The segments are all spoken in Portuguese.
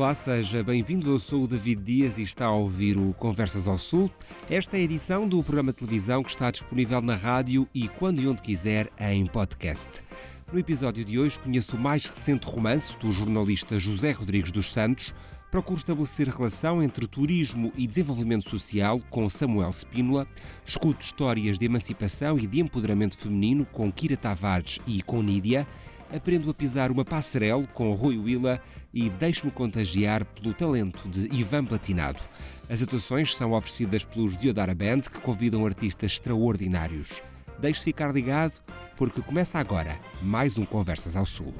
Olá, seja bem-vindo. Eu sou o David Dias e está a ouvir o Conversas ao Sul. Esta é a edição do programa de televisão que está disponível na rádio e quando e onde quiser em podcast. No episódio de hoje conheço o mais recente romance do jornalista José Rodrigues dos Santos. Procuro estabelecer relação entre turismo e desenvolvimento social com Samuel Spínola. Escuto histórias de emancipação e de empoderamento feminino com Kira Tavares e com Nídia aprendo a pisar uma passarela com Rui Willa e deixo-me contagiar pelo talento de Ivan Platinado. As atuações são oferecidas pelos Diodara Band, que convidam artistas extraordinários. Deixe-se ficar ligado, porque começa agora mais um Conversas ao Sul.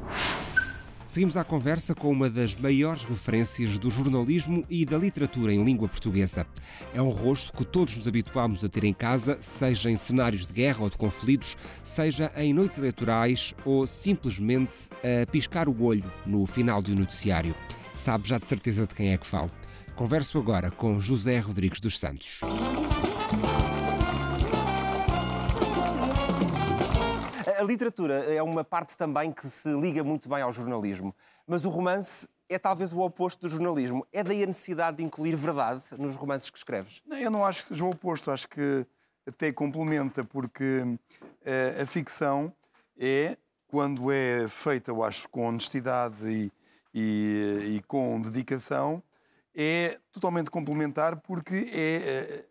Seguimos à conversa com uma das maiores referências do jornalismo e da literatura em língua portuguesa. É um rosto que todos nos habituámos a ter em casa, seja em cenários de guerra ou de conflitos, seja em noites eleitorais ou simplesmente a piscar o olho no final do noticiário. Sabe já de certeza de quem é que falo. Converso agora com José Rodrigues dos Santos. A literatura é uma parte também que se liga muito bem ao jornalismo, mas o romance é talvez o oposto do jornalismo. É daí a necessidade de incluir verdade nos romances que escreves? Não, eu não acho que seja o oposto, acho que até complementa, porque uh, a ficção é, quando é feita, eu acho, com honestidade e, e, e com dedicação, é totalmente complementar, porque é uh,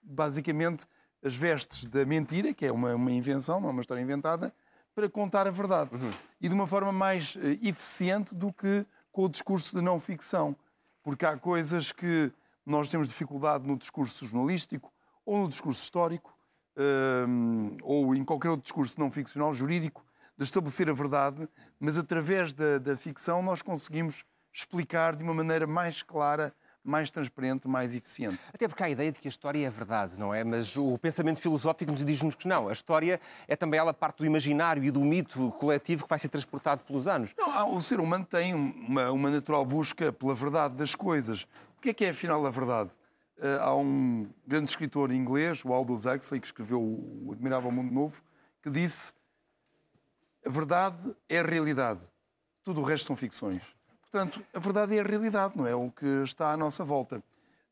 basicamente as vestes da mentira, que é uma, uma invenção, não é uma história inventada, para contar a verdade. Uhum. E de uma forma mais uh, eficiente do que com o discurso de não ficção. Porque há coisas que nós temos dificuldade no discurso jornalístico, ou no discurso histórico, uh, ou em qualquer outro discurso não ficcional, jurídico, de estabelecer a verdade, mas através da, da ficção nós conseguimos explicar de uma maneira mais clara mais transparente, mais eficiente. Até porque há a ideia de que a história é verdade, não é? Mas o pensamento filosófico nos diz-nos que não. A história é também ela parte do imaginário e do mito coletivo que vai ser transportado pelos anos. Não, o ser humano tem uma, uma natural busca pela verdade das coisas. O que é que é, afinal, a verdade? Uh, há um grande escritor inglês, o Aldous Huxley, que escreveu o Admirável Mundo Novo, que disse a verdade é a realidade, tudo o resto são ficções. Portanto, a verdade é a realidade, não é o que está à nossa volta.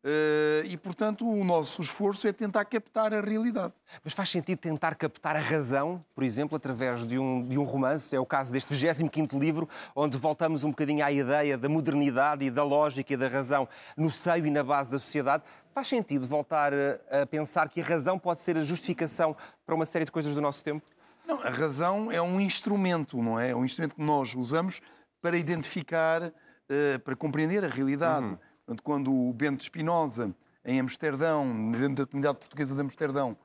Uh, e, portanto, o nosso esforço é tentar captar a realidade. Mas faz sentido tentar captar a razão, por exemplo, através de um, de um romance? É o caso deste 25 livro, onde voltamos um bocadinho à ideia da modernidade e da lógica e da razão no seio e na base da sociedade. Faz sentido voltar a, a pensar que a razão pode ser a justificação para uma série de coisas do nosso tempo? Não, a razão é um instrumento, não é? É um instrumento que nós usamos para identificar, uh, para compreender a realidade. Uhum. Portanto, quando o Bento Espinosa, em Amsterdão, dentro da comunidade portuguesa de Amsterdão,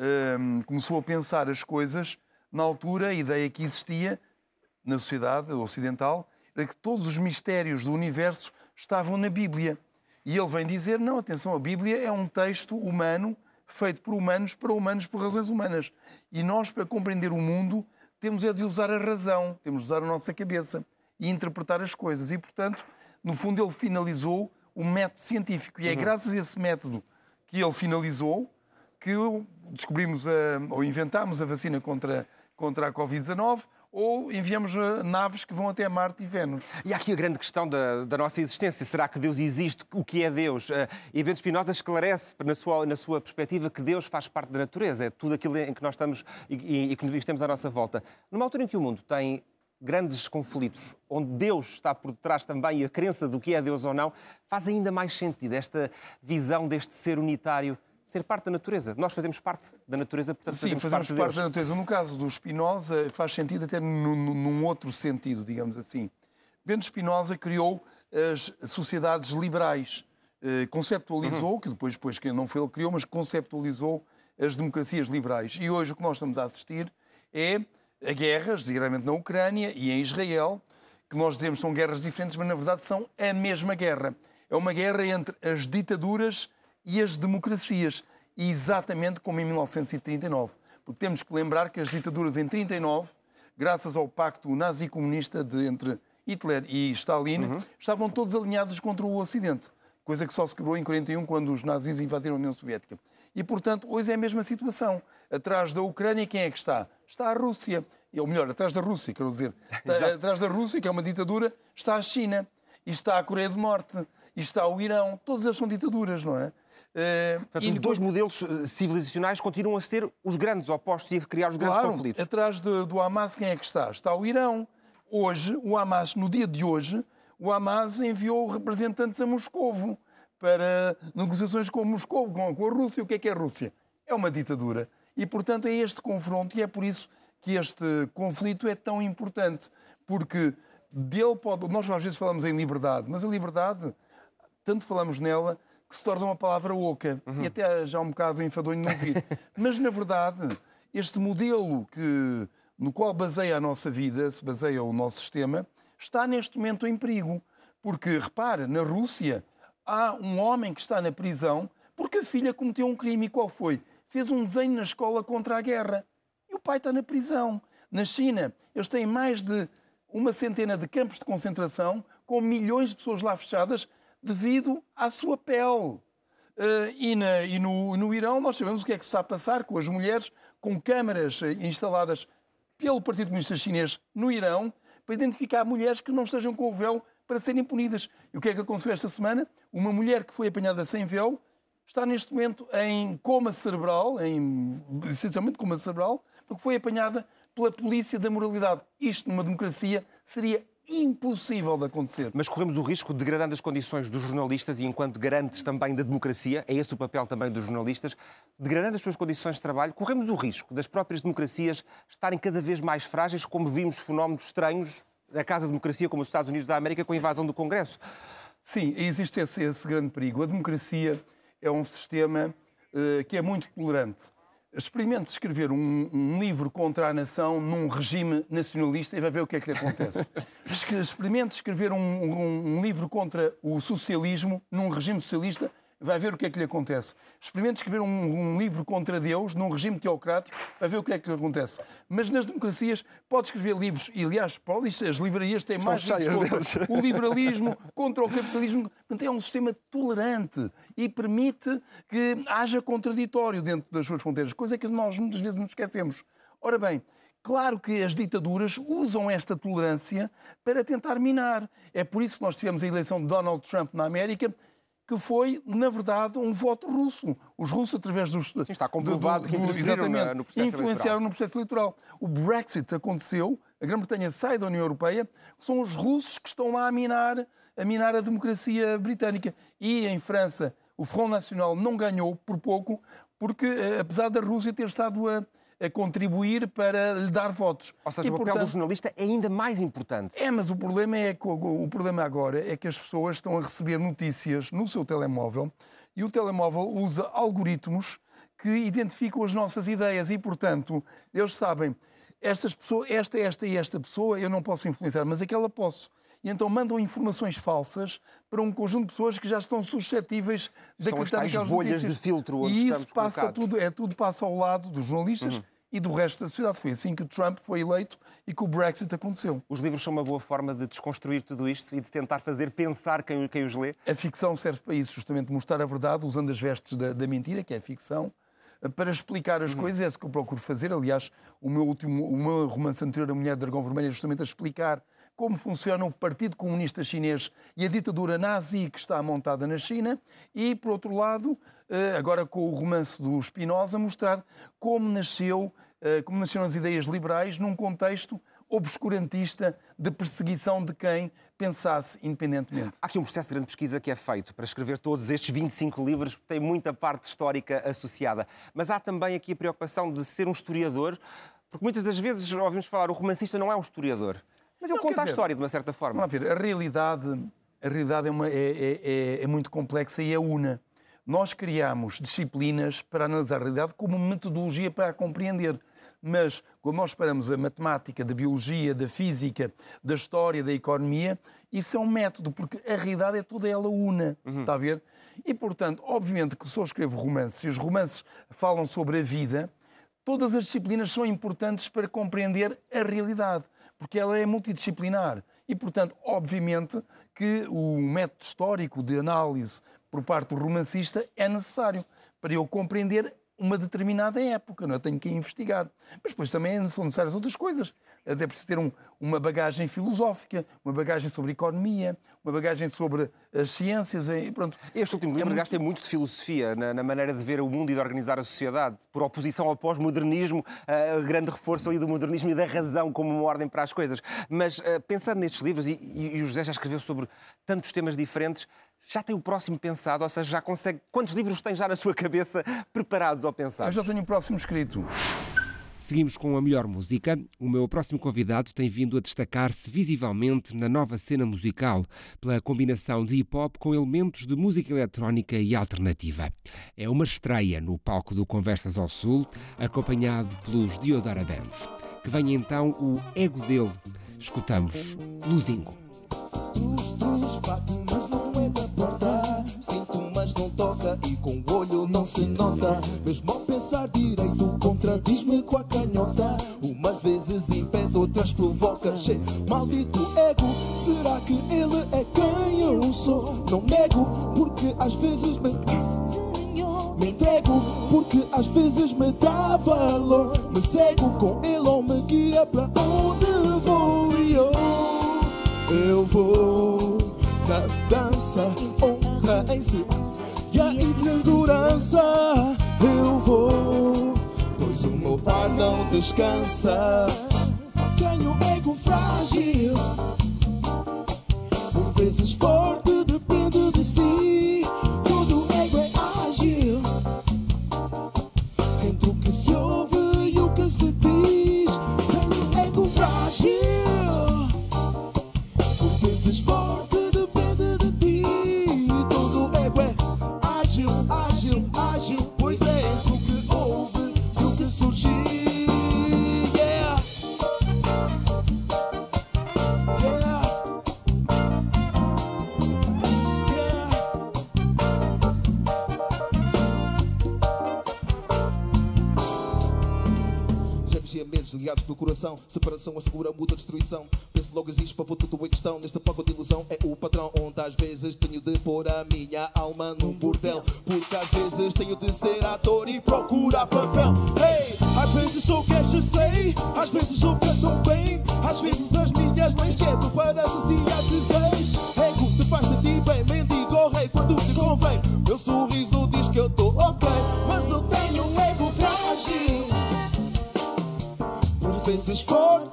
uh, começou a pensar as coisas, na altura a ideia que existia na sociedade ocidental era que todos os mistérios do universo estavam na Bíblia. E ele vem dizer: não, atenção, a Bíblia é um texto humano, feito por humanos, para humanos, por razões humanas. E nós, para compreender o mundo, temos é de usar a razão, temos de usar a nossa cabeça e interpretar as coisas. E, portanto, no fundo, ele finalizou o método científico. E é uhum. graças a esse método que ele finalizou que descobrimos a, ou inventámos a vacina contra, contra a Covid-19 ou enviamos eh, naves que vão até Marte e Vênus. E há aqui a grande questão da, da nossa existência. Será que Deus existe? O que é Deus? E Bento Spinoza esclarece, na sua, na sua perspectiva, que Deus faz parte da natureza. É tudo aquilo em que nós estamos e, e, e que estamos à nossa volta. Numa altura em que o mundo tem grandes conflitos, onde Deus está por detrás também e a crença do que é Deus ou não, faz ainda mais sentido esta visão deste ser unitário ser parte da natureza. Nós fazemos parte da natureza, portanto Sim, fazemos, fazemos parte, parte da natureza. No caso do Spinoza, faz sentido até num outro sentido, digamos assim. Bento Spinoza criou as sociedades liberais, eh, conceptualizou, uhum. que depois, depois que não foi ele que criou, mas conceptualizou as democracias liberais. E hoje o que nós estamos a assistir é a guerras, designadamente na Ucrânia e em Israel, que nós dizemos são guerras diferentes, mas na verdade são a mesma guerra. É uma guerra entre as ditaduras e as democracias, exatamente como em 1939. Porque temos que lembrar que as ditaduras em 39, graças ao pacto nazi-comunista entre Hitler e Stalin, uhum. estavam todos alinhados contra o Ocidente coisa que só se quebrou em 41 quando os nazis invadiram a União Soviética. E, portanto, hoje é a mesma situação. Atrás da Ucrânia, quem é que está? Está a Rússia. Ou melhor, atrás da Rússia, quero dizer. atrás da Rússia, que é uma ditadura, está a China. e está a Coreia do Norte, e está o Irão. Todas elas são ditaduras, não é? Uh, Portanto, e os dois modelos eh, civilizacionais continuam a ser os grandes opostos e a criar os grandes claro, conflitos. Atrás de, do Hamas, quem é que está? Está o Irão. Hoje, o Hamas, no dia de hoje, o Hamas enviou representantes a Moscovo para negociações com Moscou, com, com a Rússia. O que é que é a Rússia? É uma ditadura. E, portanto, é este confronto e é por isso que este conflito é tão importante. Porque dele pode. Nós às vezes falamos em liberdade, mas a liberdade, tanto falamos nela que se torna uma palavra oca uhum. e até já um bocado enfadonho não ouvir. Mas, na verdade, este modelo que, no qual baseia a nossa vida, se baseia o nosso sistema, está neste momento em perigo. Porque, repara, na Rússia há um homem que está na prisão porque a filha cometeu um crime. E qual foi? Fez um desenho na escola contra a guerra. E o pai está na prisão. Na China, eles têm mais de uma centena de campos de concentração com milhões de pessoas lá fechadas devido à sua pele. Uh, e, na, e no, no, Irão nós sabemos o que é que se está a passar com as mulheres, com câmaras eh, instaladas pelo Partido Comunista Chinês no Irão, para identificar mulheres que não estejam com o véu para serem punidas. E o que é que aconteceu esta semana? Uma mulher que foi apanhada sem véu está neste momento em coma cerebral, em, essencialmente coma cerebral, porque foi apanhada pela polícia da moralidade. Isto, numa democracia, seria impossível de acontecer. Mas corremos o risco, degradando as condições dos jornalistas e enquanto garantes também da democracia, é esse o papel também dos jornalistas, degradando as suas condições de trabalho, corremos o risco das próprias democracias estarem cada vez mais frágeis, como vimos fenómenos estranhos na Casa de Democracia, como os Estados Unidos da América, com a invasão do Congresso. Sim, existe esse, esse grande perigo. A democracia é um sistema uh, que é muito tolerante. Experimente escrever um, um, livro contra a nação num regime nacionalista e vai ver o que é que lhe acontece. Experimente escrever um, um, um livro contra o socialismo num regime socialista vai ver o que é que lhe acontece. Experimente escrever um, um, livro contra Deus num regime teocrático, vai ver o que é que lhe acontece. Mas nas democracias pode escrever livros, e aliás, pode, as livrarias têm mais cheias contra o liberalismo, contra o capitalismo. Portanto, é um sistema tolerante e permite que haja contraditório dentro das suas fronteiras, coisa que nós muitas vezes nos esquecemos. Ora bem, Claro que as ditaduras usam esta tolerância para tentar minar. É por isso que nós tivemos a eleição de Donald Trump na América que foi, na verdade, um voto russo. Os russos, através dos. Sim, está comprovado do, do, que exatamente, no processo influenciaram eleitoral. no processo eleitoral. O Brexit aconteceu, a Grã-Bretanha sai da União Europeia, são os russos que estão lá a minar, a minar a democracia britânica. E em França, o Front Nacional não ganhou por pouco, porque, eh, apesar da Rússia ter estado a a contribuir para lhe dar votos. Ou seja, e, o papel portanto, do jornalista é ainda mais importante. É, mas o problema, é, o problema agora é que as pessoas estão a receber notícias no seu telemóvel e o telemóvel usa algoritmos que identificam as nossas ideias e, portanto, eles sabem estas pessoas, esta, esta e esta pessoa eu não posso influenciar, mas aquela posso e então mandam informações falsas para um conjunto de pessoas que já estão suscetíveis de acreditar naquelas bolhas notícias. de filtro onde e isso passa tudo, é tudo passa ao lado dos jornalistas uhum. e do resto da sociedade. Foi assim que Trump foi eleito e que o Brexit aconteceu. Os livros são uma boa forma de desconstruir tudo isto e de tentar fazer pensar quem, quem os lê? A ficção serve para isso, justamente mostrar a verdade usando as vestes da, da mentira, que é a ficção, para explicar as uhum. coisas. É isso que eu procuro fazer. Aliás, o meu último o meu romance anterior, A Mulher de Dragão Vermelho, é justamente a explicar como funciona o Partido Comunista Chinês e a ditadura nazi que está montada na China, e, por outro lado, eh, agora com o romance do Spinoza, mostrar como nasceu, eh, como nasceram as ideias liberais num contexto obscurantista de perseguição de quem pensasse independentemente. Há aqui um processo de grande pesquisa que é feito para escrever todos estes 25 livros, tem muita parte histórica associada. Mas há também aqui a preocupação de ser um historiador, porque muitas das vezes ouvimos falar o romancista não é um historiador. Mas ele não, conta a história de uma certa forma. Vamos ver, a realidade, a realidade é, uma, é, é, é, é muito complexa e é una. Nós criamos disciplinas para analisar a realidade como metodologia para a compreender. Mas quando nós paramos a matemática, da biologia, da física, da história, da economia, isso é um método, porque a realidade é toda ela una. Uhum. Está a ver? E, portanto, obviamente que se eu escrevo romances e os romances falam sobre a vida, todas as disciplinas são importantes para compreender a realidade porque ela é multidisciplinar. E, portanto, obviamente que o método histórico de análise por parte do romancista é necessário para eu compreender uma determinada época, não é? tenho que investigar. Mas depois também são necessárias outras coisas. Até preciso ter um, uma bagagem filosófica, uma bagagem sobre economia, uma bagagem sobre as ciências. E pronto. Este último livro, é muito... tem muito de filosofia na, na, maneira de ver o mundo e de organizar a sociedade, por oposição ao pós-modernismo, uh, grande reforço ali do modernismo e da razão como uma ordem para as coisas. Mas uh, pensando nestes livros, e, e, e o José já escreveu sobre tantos temas diferentes, já tem o próximo pensado, ou seja, já consegue. Quantos livros tem já na sua cabeça preparados ou pensados? Eu já tenho o próximo escrito. Seguimos com a melhor música. O meu próximo convidado tem vindo a destacar-se visivelmente na nova cena musical, pela combinação de hip hop com elementos de música eletrónica e alternativa. É uma estreia no palco do Conversas ao Sul, acompanhado pelos Diodara Bands. Que vem então o ego dele. Escutamos Luzingo. Toca e com o olho não se nota. Mesmo ao pensar direito, contradiz-me com a canhota. Umas vezes impede, outras provoca. Che, maldito ego, será que ele é quem eu sou? Não nego, porque às vezes me. Me entrego porque às vezes me dá valor. Me cego com ele ou me guia para onde vou e eu eu vou na dança, honra em si e a ignorância eu vou, pois o meu par não descansa. Tenho ego frágil, por vezes forte, depende de si. Coração, separação assegura muda destruição. Penso logo existe para tudo em questão. Neste pacote de ilusão é o patrão, onde às vezes tenho de pôr a minha alma num bordel. Porque às vezes tenho de ser ator e procurar papel. Hey, às vezes sou Cassius Clay, às vezes sou canto bem. Às vezes as minhas leis quebro para saciar Por vezes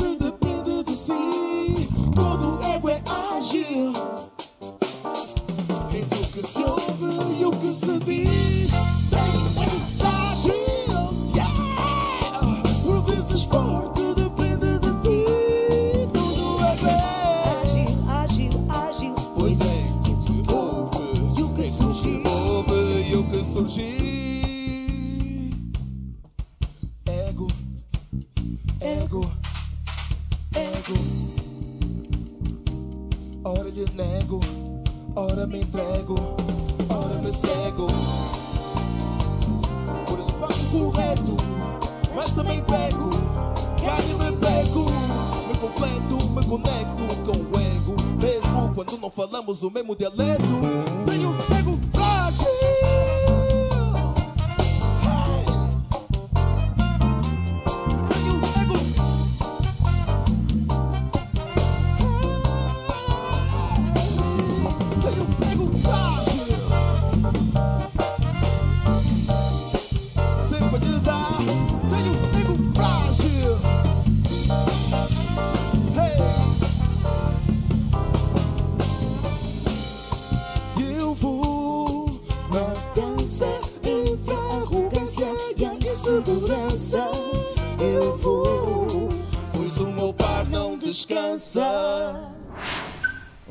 conecto com o ego. Mesmo quando não falamos o mesmo dialeto,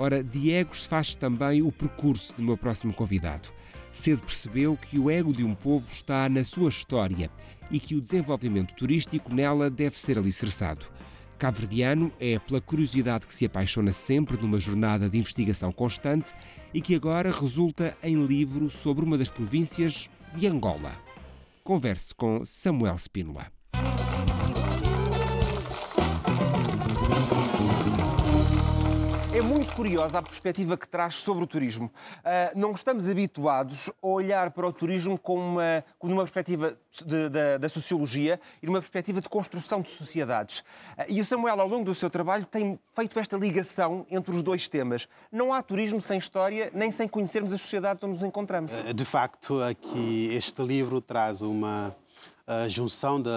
Ora, Diego se faz também o percurso do meu próximo convidado. Cedo percebeu que o ego de um povo está na sua história e que o desenvolvimento turístico nela deve ser alicerçado. Cabo-verdiano é pela curiosidade que se apaixona sempre numa jornada de investigação constante e que agora resulta em livro sobre uma das províncias de Angola. Converse com Samuel Spínola. É muito curiosa a perspectiva que traz sobre o turismo. Ah, não estamos habituados a olhar para o turismo com uma, uma perspectiva de- da, da sociologia e numa perspectiva de construção de sociedades. Ah, e o Samuel, ao longo do seu trabalho, tem feito esta ligação entre os dois temas. Não há turismo sem história, nem sem conhecermos as sociedades onde nos encontramos. De facto, aqui este livro traz uma ah, junção da-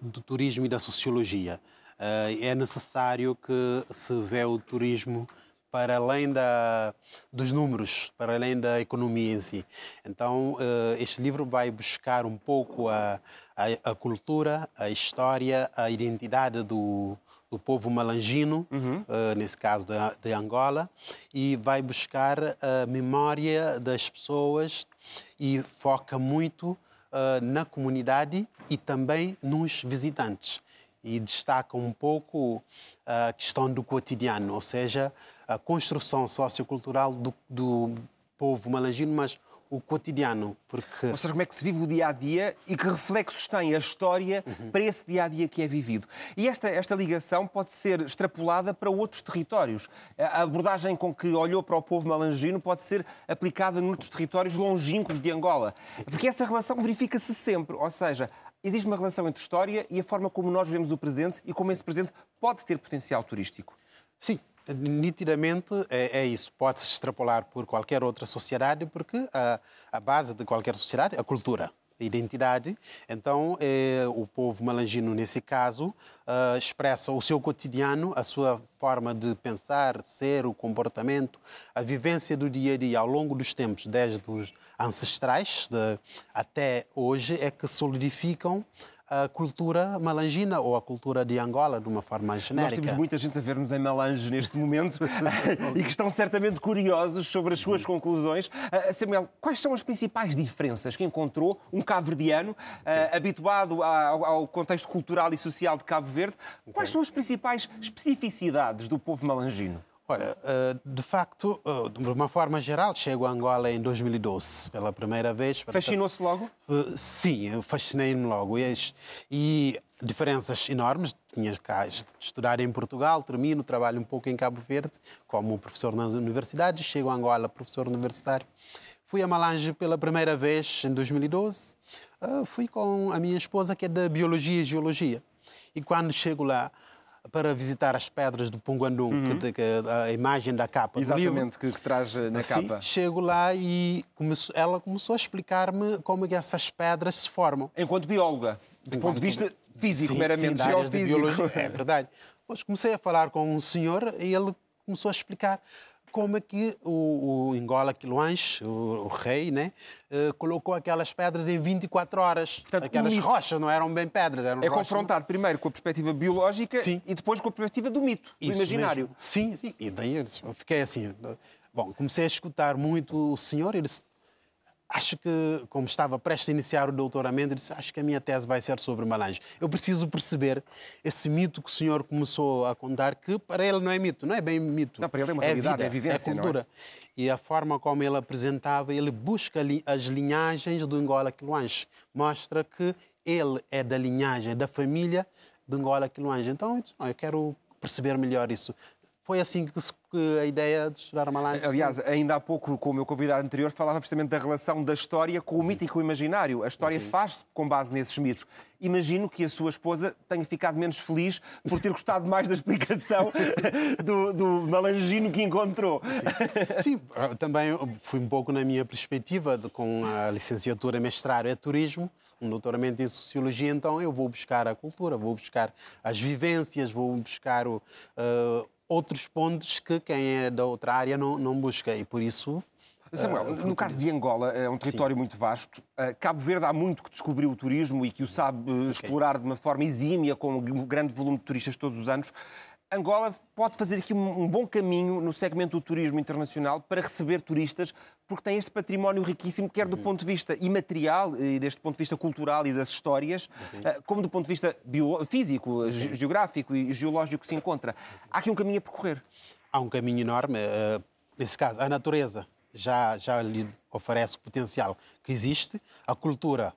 do turismo e da sociologia. Ah, é necessário que se vê o turismo para além da, dos números, para além da economia em si. Então, ah, este livro vai buscar um pouco a, a, a cultura, a história, a identidade do, do povo malangino, eh, nesse caso da- de, Angola, e vai buscar a memória das pessoas e foca muito eh, na comunidade e também nos visitantes. E destaca um pouco a questão do cotidiano, ou seja, a construção sociocultural do, do povo malangino, mas o cotidiano, porque Ou seja, como é que se vive o dia a dia e que reflexos tem a história para esse dia a dia que é vivido. E esta, esta ligação pode ser extrapolada para outros territórios. A abordagem com que olhou para o povo malangino pode ser aplicada noutros territórios longínquos de Angola. Porque essa relação verifica-se sempre. Ou seja, existe uma relação entre história e a forma como nós vemos o presente e como esse presente pode ter potencial turístico. Sim, nitidamente é, é isso. Pode-se extrapolar por qualquer outra sociedade, porque a, a base de qualquer sociedade é a cultura, a identidade. Então, eh, o povo malangino, nesse caso, ah, expressa o seu cotidiano, a sua forma de pensar, ser, o comportamento, a vivência do dia a dia ao longo dos tempos, desde os ancestrais de- até hoje, é que solidificam a cultura malangina ou a cultura de Angola de uma forma mais Nós genérica. temos muita gente a ver-nos em Melange neste momento e que estão certamente curiosos sobre as suas conclusões. Ah, Samuel, quais são as principais diferenças que encontrou um cabo-verdiano ah, habituado ao, ao contexto cultural e social de Cabo Verde? Quais são as principais especificidades do povo malangino? Olha, eh, de facto, eh, de uma forma geral, chego a Angola em 2012, pela primeira vez. Fascinou-se logo? Eh, Sim, fascinei-me logo. E, as- diferenças enormes. Tinha cá est- estudar em Portugal, termino, trabalho um pouco em Cabo Verde, como professor nas universidades. Chego a Angola, professor universitário. Fui a Malange pela primeira vez em 2012. Eh, Fui com a minha esposa, que é da Biologia e Geologia. E quando chego lá para visitar as pedras do Punguandum, que, de- que a imagem da capa do livro, Exatamente, que, que traz ah, na Assim, capa. chego lá e começou- ela começou a explicar-me como é que essas pedras se formam. Enquanto bióloga, do ponto de vista físico, Sim, meramente sim, geofísico. biologia. É verdade. Depois comecei a falar com um senhor e ele começou a explicar como é que o, o Angola Quiloanche, o, o rei, né, eh, colocou aquelas pedras em 24 horas. Portanto, aquelas mito- rochas não eram bem pedras, eram É rochas. confrontado primeiro com a perspectiva biológica Sim. e depois com a perspectiva do mito, do Isso imaginário. mesmo. Sim, sim. E daí eu fiquei assim. Bom, comecei a escutar muito o senhor e disse. Acho que, como estava prestes a iniciar o doutoramento, disse: Acho que a minha tese vai ser sobre Malange. Eu preciso perceber esse mito que o senhor começou a contar, que para ele não é mito, não é bem mito. Não, para ele é uma realidade, vida, é vivência, não é? cultura. E a forma como ele apresentava, ele busca as linhagens do Angola Quiloanche. Mostra que ele é da linhagem, da família de Angola Quiloanche. Então, eu disse, "Não, eu quero perceber melhor isso. Foi assim que, se- que a ideia de estudar Malange... Aliás, ainda há pouco, com o meu convidado anterior, falava precisamente da relação da história com o mito e com o imaginário. A história faz-se com base nesses mitos. Imagino que a sua esposa tenha ficado menos feliz por ter gostado mais da explicação do, do malangino que encontrou. Sim, eu também fui um pouco na minha perspectiva, de, com a licenciatura mestrado é turismo, um doutoramento em sociologia, então eu vou buscar a cultura, vou buscar as vivências, vou buscar o, eh, outros pontos que quem é da outra área não, não busca e por isso Samuel, Ah, no caso de Angola, é um território muito vasto. Uh, Cabo Verde há muito que descobriu o turismo e que o sabe uh, explorar de uma forma exímia, com um grande volume de turistas todos os anos. Angola pode fazer aqui um, um bom caminho no segmento do turismo internacional para receber turistas, porque tem este património riquíssimo, quer do ponto de vista imaterial e deste ponto de vista cultural e das histórias, uh, como do ponto de vista físico, ge- geográfico e geológico que se encontra. Há aqui um caminho a percorrer. há um caminho enorme. eh, Nesse caso, a natureza já, já lhe oferece o potencial que existe, a cultura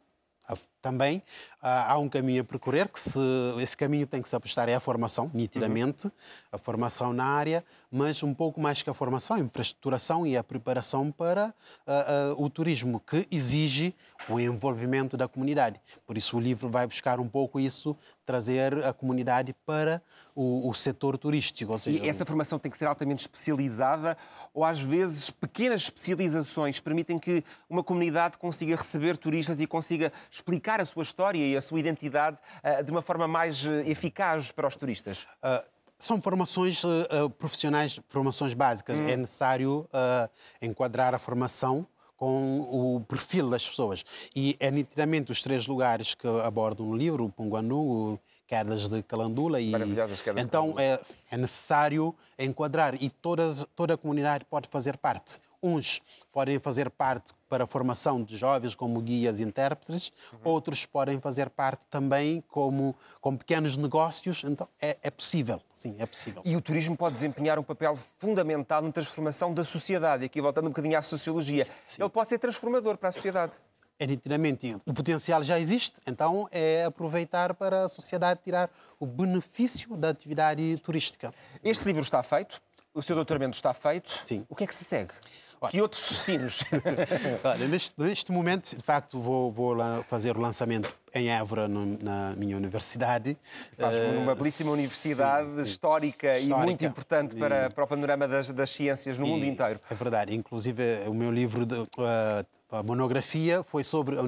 a- também ah, há um caminho a percorrer, que se, esse caminho tem que se apostar é a formação, nitidamente, a formação na área, mas um pouco mais que a formação, a infraestruturação e a preparação para ah, ah, o turismo, que exige o envolvimento da comunidade. Por isso o livro vai buscar um pouco isso, trazer a comunidade para o, o setor turístico. Seja, E essa formação tem que ser altamente especializada ou às vezes pequenas especializações permitem que uma comunidade consiga receber turistas e consiga explicar a sua história e a sua identidade ah, de uma forma mais eh, eficaz para os turistas? Uh, são formações profissionais, formações básicas. É necessário enquadrar a formação com o perfil das pessoas. E é nitidamente os três lugares que abordo no livro, o Punguanu, o Quedas de Calandula e... Maravilhosas Quedas de Então é, é necessário enquadrar e todas, toda a comunidade pode fazer parte. Uns podem fazer parte para a formação de jovens como guias e intérpretes, outros podem fazer parte também como, como pequenos negócios. Então é, é possível, sim, é possível. E o turismo pode desempenhar um papel fundamental na transformação da sociedade. E aqui voltando um bocadinho à sociologia, ele pode ser transformador para a sociedade. É nitidamente, o potencial já existe, então é aproveitar para a sociedade tirar o benefício da atividade turística. Este livro está feito, o seu doutoramento está feito. Sim. O que é que se segue? Que outros destinos? Olha, neste, neste momento, de facto, vou, vou lá fazer o lançamento em Évora, no- na minha universidade. Faz Eh, numa belíssima sim, universidade sim. histórica, e Histórica. muito importante para, para o panorama das, das ciências no mundo E inteiro. É verdade. Inclusive, o meu livro, de, uh, a monografia, foi sobre a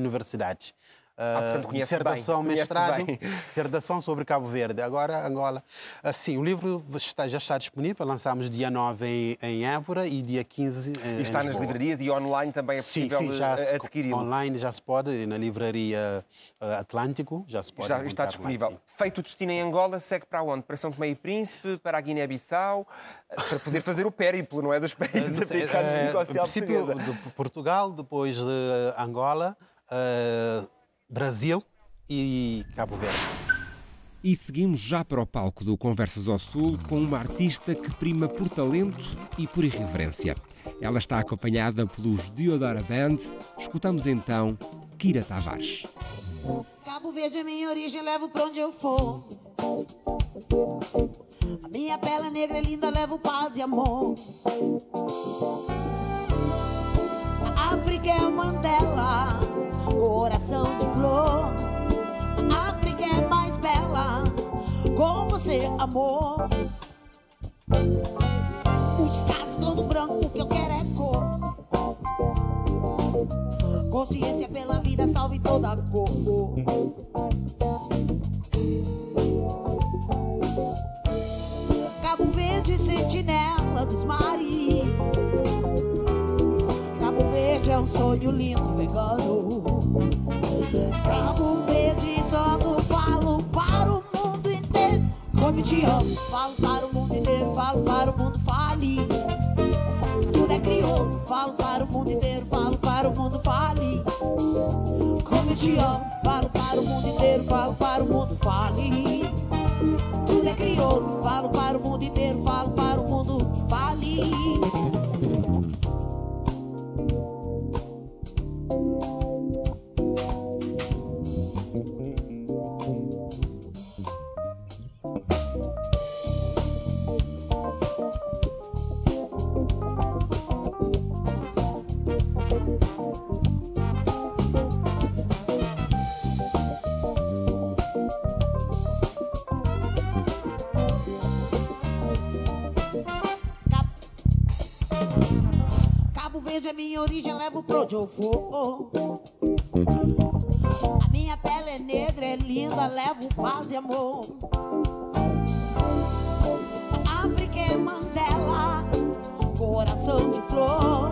Uh, portanto, conhece dissertação, bem, mestrado, bem. dissertação sobre Cabo Verde. Agora, Angola. Assim, o livro está- já está disponível. Lançamos dia 9 em, em Évora e dia 15 em, E está nas livrarias e online também é Sim, possível sim, já eh, adquiri-lo. online já se pode, na livraria uh, Atlântico já se pode Já está disponível. sim. Feito o destino em Angola, segue para onde? Para São Tomé e Príncipe, para a Guiné-Bissau, eh, para poder fazer o périplo, não é? Dos países africanos Eh, à princípio, portuguesa. de Portugal, depois de Angola, eh, Brasil e Cabo Verde. E seguimos já para o palco do Conversas ao Sul com uma artista que prima por talento e por irreverência. Ela está acompanhada pelos Diodora Band. Escutamos então Kira Tavares. Cabo Verde é minha origem, levo pra onde eu for. A minha pele é negra e linda, levo paz e amor. A África é Mandela, coração de flor. A África é mais bela, com você, amor. O descaso todo branco, o que eu quero é cor. Consciência pela vida, salve toda cor. Cabo Verde, sentinela dos mares. Cabo Verde é um sonho lindo, vegano. Cabo Verde, não falo para o mundo inteiro. Como te amo, falo para o mundo inteiro, falo para o mundo, fale. Tudo é crioulo, falo para o mundo inteiro, falo para o mundo, fale. Como te amo, falo para o mundo inteiro, falo para o mundo, fale. Tudo é crioulo, falo para o mundo inteiro, Verde é minha origem, levo pra onde eu for. A minha pele é negra, é linda, levo paz e amor. África é Mandela, coração de flor.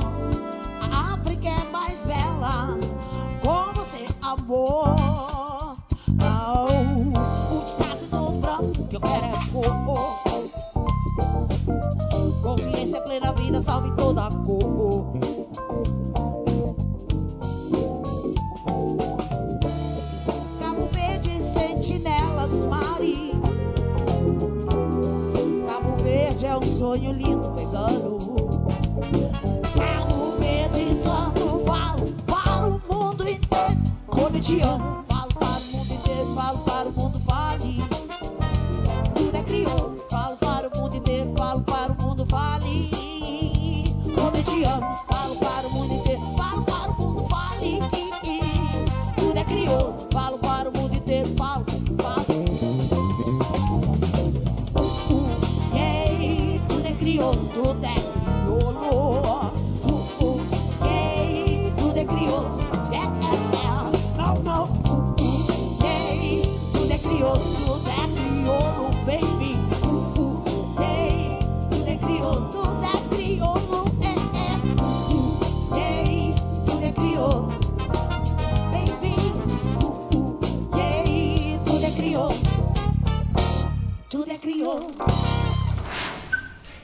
A África é mais bela, com você, amor. O destaque todo branco que eu quero é cor. Consciência plena vida, salve toda cor. Sonho lindo, vegano. Cabo Verde, só não falo para o mundo inteiro. Como te amo,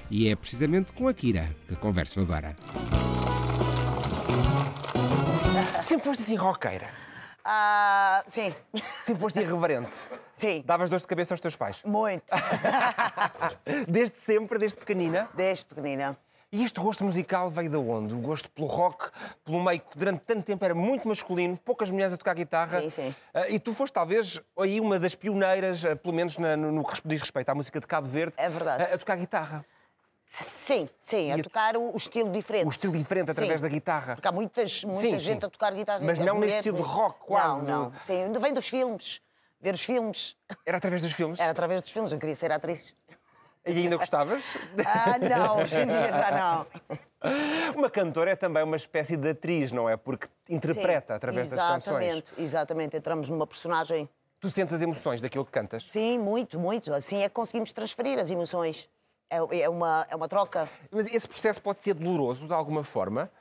E é precisamente com a Kira que converso agora. Sempre foste assim roqueira. Ah, sim, Sempre foste irreverente. sim, Davas dores de cabeça aos teus pais. muito. Desde sempre, desde pequenina. Desde pequenina. E este gosto musical veio de onde? O gosto pelo rock, pelo meio que durante tanto tempo era muito masculino, poucas mulheres a tocar guitarra. Sim, sim. Ah, e tu foste talvez aí uma das pioneiras, ah, pelo menos no, que diz respeito à música de Cabo Verde, É verdade. a, a tocar guitarra. Sim, sim, a E a- tocar o, o estilo diferente. O estilo diferente através Sim, da guitarra. Porque há muitas, muita Sim, gente sim. a tocar guitarra. Mas as não mulheres, estilo de rock, quase. Não, não. Sim, vem dos filmes. Ver os filmes. Era através dos filmes? Era através dos filmes. Eu queria ser atriz. E ainda gostavas? Ah, não, hoje em dia já não. Uma cantora é também uma espécie de atriz, não é? Porque interpreta Sim, através das canções. Exatamente, exatamente. Entramos numa personagem. Tu sentes as emoções daquilo que cantas? Sim, muito, muito. Assim é que conseguimos transferir as emoções. É, é uma, é uma troca. Mas esse processo pode ser doloroso de alguma forma?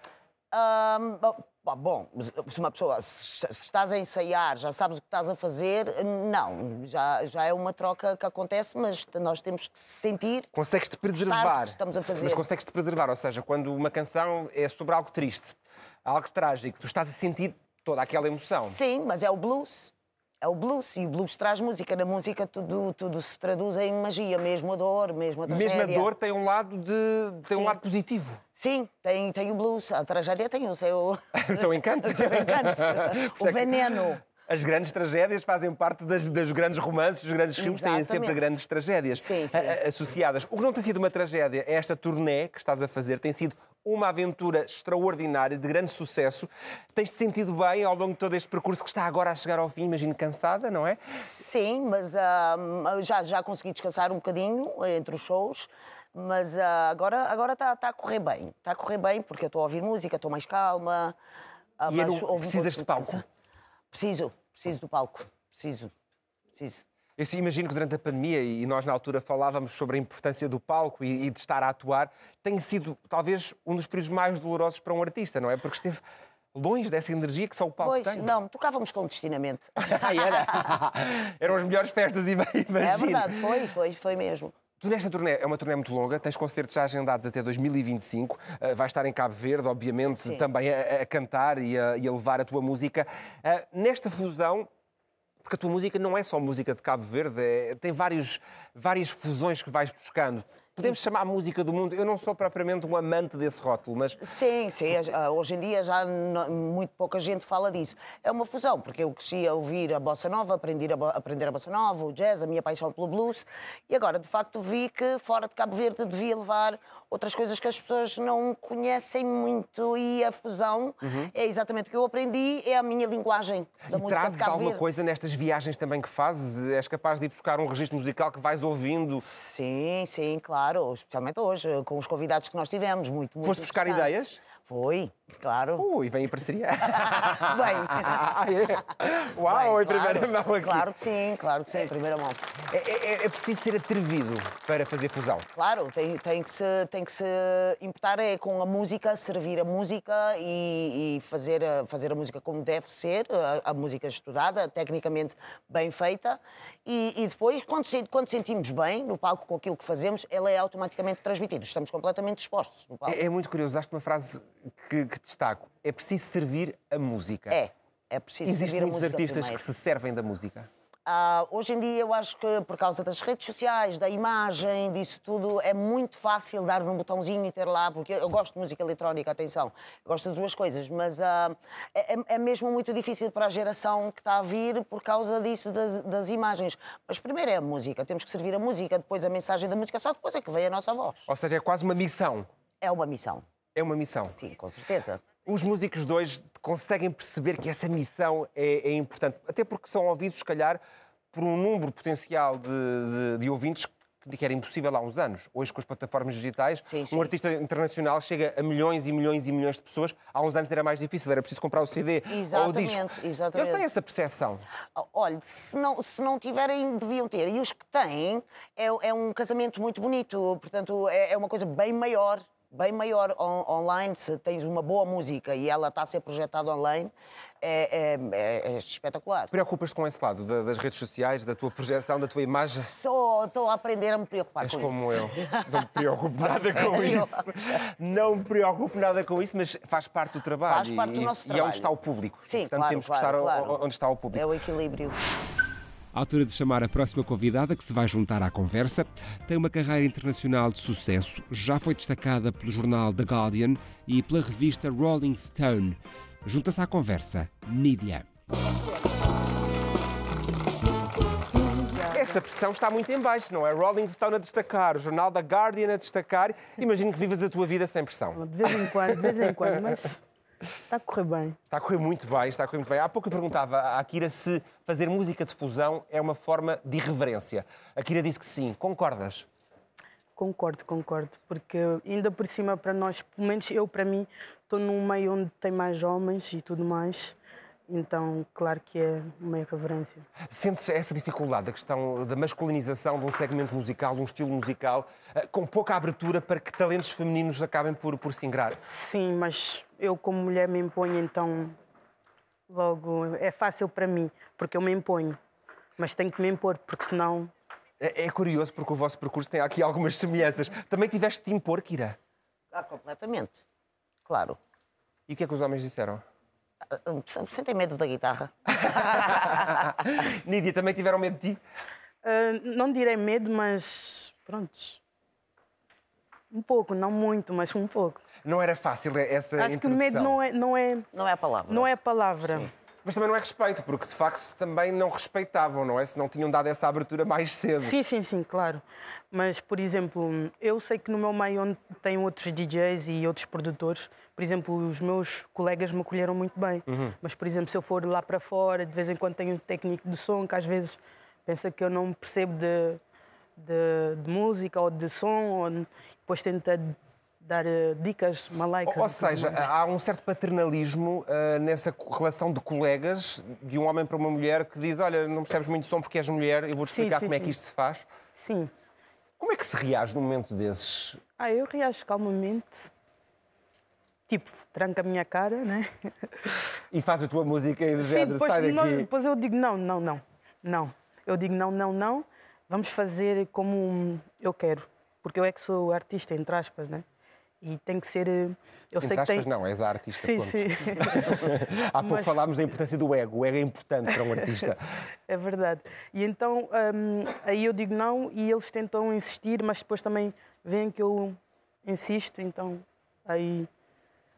Ahm, bom, bom, se uma pessoa, se, estás a ensaiar, já sabes o que estás a fazer, não, já, já é uma troca que acontece, mas nós temos que sentir. Consegues-te preservar. que estamos a fazer. Mas consegues-te preservar, ou seja, quando uma canção é sobre algo triste, algo trágico, tu estás a sentir toda aquela emoção. Sim, mas é o blues. É o blues e o blues traz música. Na música tudo, tudo se traduz em magia, mesmo a dor, mesmo a tragédia. Mesmo a dor tem um lado de tem um lado positivo. Sim, tem, tem o blues. A tragédia tem o seu, o seu encanto. Por isso é o que veneno. As grandes tragédias fazem parte das, dos grandes romances, dos grandes filmes têm sempre Exatamente. grandes tragédias Sim, sim. associadas. O que não tem sido uma tragédia é esta turnê que estás a fazer, tem sido uma aventura extraordinária, de grande sucesso. Tens-te sentido bem ao longo de todo este percurso que está agora a chegar ao fim, imagino cansada, não é? Sim, mas ah, já, já consegui descansar um bocadinho entre os shows. Mas ah, agora agora está tá a correr bem. Está a correr bem porque eu estou a ouvir música, estou mais calma. ah, E é mas um precisas pouco de palco? Preciso, preciso do palco. Preciso, preciso. Eu sim, imagino que durante a pandemia, e nós na altura falávamos sobre a importância do palco e, e de estar a atuar, tem sido talvez um dos períodos mais dolorosos para um artista, não é? Porque esteve longe dessa energia que só o palco Pois, tem. não, tocávamos clandestinamente. Era. Eram as melhores festas, e bem, É verdade, foi, foi, foi mesmo. Tu nesta turnê, é uma turnê muito longa, tens concertos já agendados até 2025, uh, vais estar em Cabo Verde, obviamente, Sim. também a, a cantar e a, e a levar a tua música. Uh, nesta fusão, porque a tua música não é só música de Cabo Verde, é- tem vários, várias fusões que vais buscando. Podemos chamar a música do mundo. Eu não sou propriamente um amante desse rótulo, mas Sim, sim. ah, Hoje em dia já não- muito pouca gente fala disso. É uma fusão, porque eu cresci a ouvir a bossa nova, aprendi a, aprender a bossa nova, o jazz, a minha paixão pelo blues, e agora, de facto, vi que fora de Cabo Verde devia levar outras coisas que as pessoas não conhecem muito, e a fusão é exatamente o que eu aprendi, é a minha linguagem da e música de Cabo alguma Verde. coisa nestas viagens também que fazes? És capaz de ir buscar um registro musical que vais ouvindo? Sim, sim, claro, especialmente hoje, com os convidados que nós tivemos, muito, muito Foste buscar ideias? Foi, claro. Ui, vem em parceria. Bem. Ah, é? Uau, em primeira claro, mão aqui. Claro que sim, claro que sim, em primeira mão. É, é- é preciso ser atrevido para fazer fusão. Claro, tem, tem, que se, tem que se importar é com a música, servir a música e, e fazer, a, fazer a música como deve ser, a, a música estudada, tecnicamente bem feita. E, e depois, quando, se- quando sentimos bem no palco com aquilo que fazemos, ela é automaticamente transmitida. Estamos completamente dispostos no palco. É, é muito curioso, usaste uma frase que, que destaco. É preciso servir a música. É, é preciso Existem servir a muitos música artistas primeiro. que se servem da música. Ah, hoje em dia eu acho que por causa das redes sociais, da imagem, disso tudo, é muito fácil dar num botãozinho e ter lá, porque eu gosto de música eletrónica, atenção, gosto das duas coisas, mas ah, é, é mesmo muito difícil para a geração que está a vir por causa disso, das, das imagens. Mas primeiro é a música, temos que servir a música, depois a mensagem da música, só depois é que vem a nossa voz. Ou seja, é quase uma missão. É uma missão. É uma missão. Sim, com certeza. Os músicos de hoje conseguem perceber que essa missão é, é importante, até porque são ouvidos, se calhar, por um número potencial de, de, de ouvintes que era impossível há uns anos. Hoje, com as plataformas digitais, Sim, sim. um artista internacional chega a milhões e milhões e milhões de pessoas. Há uns anos era mais difícil, era preciso comprar o CD ou o Exatamente, disco. exatamente. Eles têm essa percepção. Olha, se não, se não tiverem, deviam ter. E os que têm, é, é um casamento muito bonito. Portanto, é, é uma coisa bem maior, bem maior on- online. Se tens uma boa música e ela está a ser projetada online, é, é- é- é espetacular. Preocupas-te com esse lado da- das redes sociais, da tua projeção, da tua imagem? Só estou a aprender a me preocupar És com como isso. eu. Não me preocupo nada com isso. Não me preocupo nada com isso, mas faz parte do trabalho. Faz parte do e, nosso e é trabalho. onde está o público. Sim, Portanto, claro, temos que claro, estar claro. onde está o público. É o equilíbrio. À altura de chamar a próxima convidada que se vai juntar à conversa, tem uma carreira internacional de sucesso, já foi destacada pelo jornal The Guardian e pela revista Rolling Stone. Junta-se à conversa, Nídia. Essa pressão está muito em baixo, não é? Rolling Stone a destacar, o jornal da Guardian a destacar. Imagino que vivas a tua vida sem pressão. De vez em quando, de vez em quando, mas está a correr bem. Está a correr muito bem, está a correr muito bem. Há pouco eu perguntava à Akira se fazer música de fusão é uma forma de irreverência. A Akira disse que sim. Concordas? Concordo, concordo, porque ainda por cima para nós, pelo menos eu para mim, estou num meio onde tem mais homens e tudo mais, então claro que é uma irreverência. Sentes essa dificuldade, a questão da masculinização de um segmento musical, de um estilo musical, eh, com pouca abertura para que talentos femininos acabem por, por se ingrar? Sim, mas eu como mulher me imponho, então logo é fácil para mim, porque eu me imponho, mas tenho que me impor, porque senão É, é curioso porque o vosso percurso tem aqui algumas semelhanças. Também tiveste de impor, Kira. Ah, completamente. Claro. E o que é que os homens disseram? Ah, ah, Sentem medo da guitarra? Nídia, também tiveram medo de ti? ah, não direi medo, mas pronto. Um pouco, não muito, mas um pouco. Não era fácil essa Acho que introdução. medo não é, não é, Não é a palavra. não é a palavra. Mas também não é respeito, porque de facto também não respeitavam, não é? Se não tinham dado essa abertura mais cedo. Sim, sim, sim, claro. Mas, por exemplo, eu sei que no meu meio onde tem outros DJs e outros produtores, por exemplo, os meus colegas me acolheram muito bem. Mas, por exemplo, se eu for lá para fora, de vez em quando tenho um técnico de som que às vezes pensa que eu não percebo de, de, de música ou de som, ou depois tenta dar eh, dicas malaicas. Ou, ou seja, há um certo paternalismo ah, nessa relação de colegas, de um homem para uma mulher, que diz: Olha, não percebes muito som porque és mulher, eu vou-te explicar sim, como é sim. que isto se faz. Sim. Como é que se reage num momento desses? Ah, eu reajo calmamente. Tipo, tranca a minha cara, né? E faz a tua música e do Sim, género, depois, sai daqui. depois eu digo não, não, não, não. Eu digo não, não, não. Vamos fazer como eu quero. Porque eu é que sou artista, entre aspas, né? E tem que ser. eh, Eu sei Entre que aspas, tem. não, és a artista. Sim, ponto. sim. Há pouco Mas- falámos da importância do ego. O ego é importante para um artista. É verdade. E então hum, aí eu digo não e eles tentam insistir, mas depois também veem que eu insisto, então aí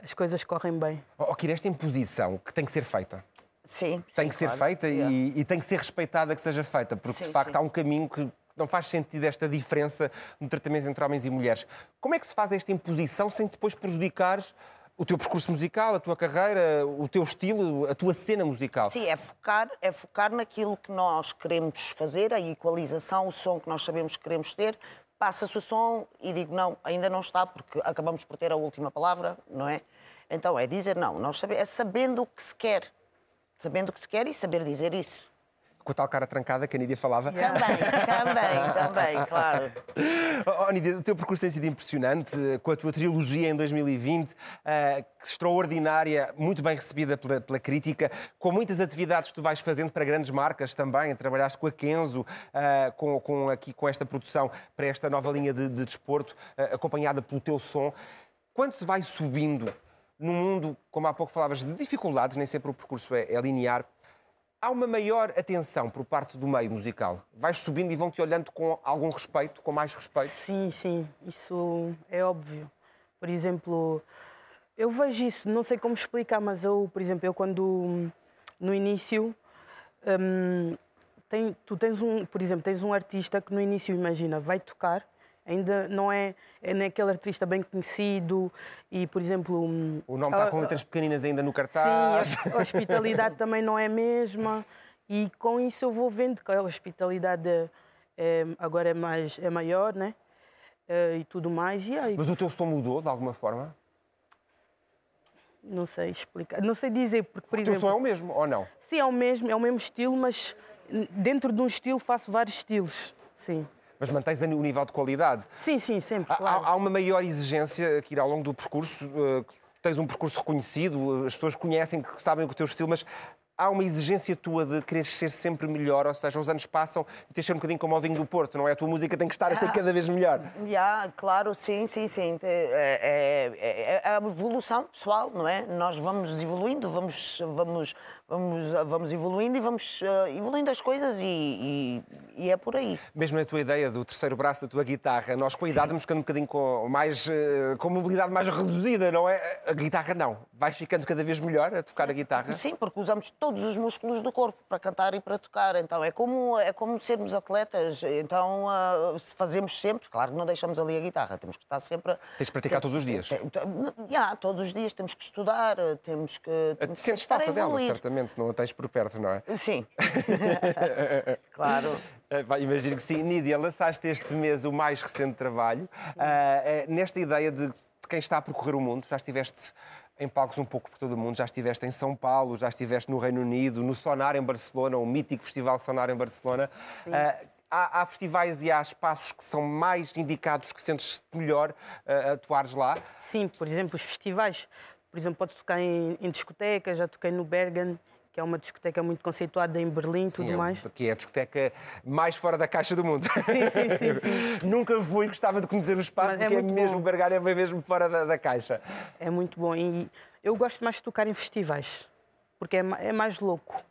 as coisas correm bem. Oh, Kira, esta imposição que tem que ser feita. Sim. Tem sim, que ser claro. feita Yeah. e, e tem que ser respeitada que seja feita, porque Sim, de facto sim. há um caminho que não faz sentido esta diferença no tratamento entre homens e mulheres. Como é que se faz esta imposição sem depois prejudicares o teu percurso musical, a tua carreira, o teu estilo, a tua cena musical? Sim, é focar, é focar naquilo que nós queremos fazer, a equalização, o som que nós sabemos que queremos ter. Passa-se o som e digo não, ainda não está, porque acabamos por ter a última palavra, não é? Então é dizer não, nós sabe, é sabendo o que se quer. Sabendo o que se quer e saber dizer isso. Com a tal cara trancada que a Nídia falava. Também, também, também, claro. Oh, Nídia, o teu percurso tem sido impressionante, eh, com a tua trilogia em 2020, eh, extraordinária, muito bem recebida pela, pela crítica, com muitas atividades que tu vais fazendo para grandes marcas também. Trabalhaste com a Kenzo, eh, com, com, aqui, com esta produção para esta nova linha de, de desporto, eh, acompanhada pelo teu som. Quando se vai subindo num mundo, como há pouco falavas, de dificuldades, nem sempre o percurso é, é linear, há uma maior atenção por parte do meio musical. Vais subindo e vão-te olhando com algum respeito, com mais respeito. Sim, sim, isso é óbvio. Por exemplo, eu vejo isso, não sei como explicar, mas eu, por exemplo, eu quando no início hum, tem- tu tens um, por exemplo, tens um artista que no início imagina vai tocar Ainda não é, é naquele artista bem conhecido e, por exemplo. O nome está com letras pequeninas ainda no Sim, cartaz. a, a hospitalidade também não é a mesma e com isso eu vou vendo que a hospitalidade é, é- agora é, mais, é maior, né? Eh, e tudo mais. E aí, Mas o teu som mudou de alguma forma? não sei explicar, não sei dizer, porque, por O teu exemplo. som é o mesmo, ou não? Sim, é o mesmo, é o mesmo estilo, mas hum, dentro de um estilo faço vários estilos. Sim. Mas mantens o nível de qualidade. Sim, sim, sempre, Há- claro. Há, há uma maior exigência aqui ao longo do percurso. eh, tens um percurso reconhecido, as pessoas conhecem, que sabem o teu estilo, mas há uma exigência tua de querer ser sempre melhor, ou seja, os anos passam e tens de ser um bocadinho como o vinho do Porto, não é? A tua música tem que estar a ser cada vez melhor. Já, claro, sim, sim, sim. Te- É, é- é a evolução pessoal, não é? Nós vamos evoluindo, vamos, vamos, vamos, vamos evoluindo e vamos eh, evoluindo as coisas e, e- e é por aí. Mesmo a tua ideia do terceiro braço da tua guitarra, nós com a idade vamos ficando um bocadinho com, mais, eh, com mobilidade mais reduzida, não é? A guitarra não. Vais ficando cada vez melhor a tocar a guitarra. Sim, porque usamos todos os músculos do corpo para cantar e para tocar. Então é como, é como sermos atletas. Então ah, se fazemos sempre, claro que não deixamos ali a guitarra, temos que estar sempre. Tens de praticar sempre- todos os dias. Já, todos os dias temos que estudar, temos que. temos que Sentes a falta dela, certamente, se não a tens por perto, não é? Sim. claro. Eh, Imagino que sim. Nídia, lançaste este mês o mais recente trabalho. Eh, nesta ideia de quem está a percorrer o mundo, já estiveste em palcos um pouco por todo o mundo, já estiveste em São Paulo, já estiveste no Reino Unido, no Sonar em Barcelona, o mítico Festival Sonar em Barcelona. Ah, há, há festivais e há espaços que são mais indicados, que sentes melhor ah, atuares lá. Sim, por exemplo, os festivais. Por exemplo, podes tocar em, em discotecas, já toquei no Bergen, que é uma discoteca muito conceituada em Berlim e tudo Sim, é, mais. Que é a discoteca mais fora da caixa do mundo. Sim, sim, sim, sim. Nunca fui, gostava de conhecer o espaço, Mas é porque é, muito mesmo, bom. o Bergara é mesmo fora da, da caixa. É muito bom. E eu gosto mais de tocar em festivais, porque é, é mais louco.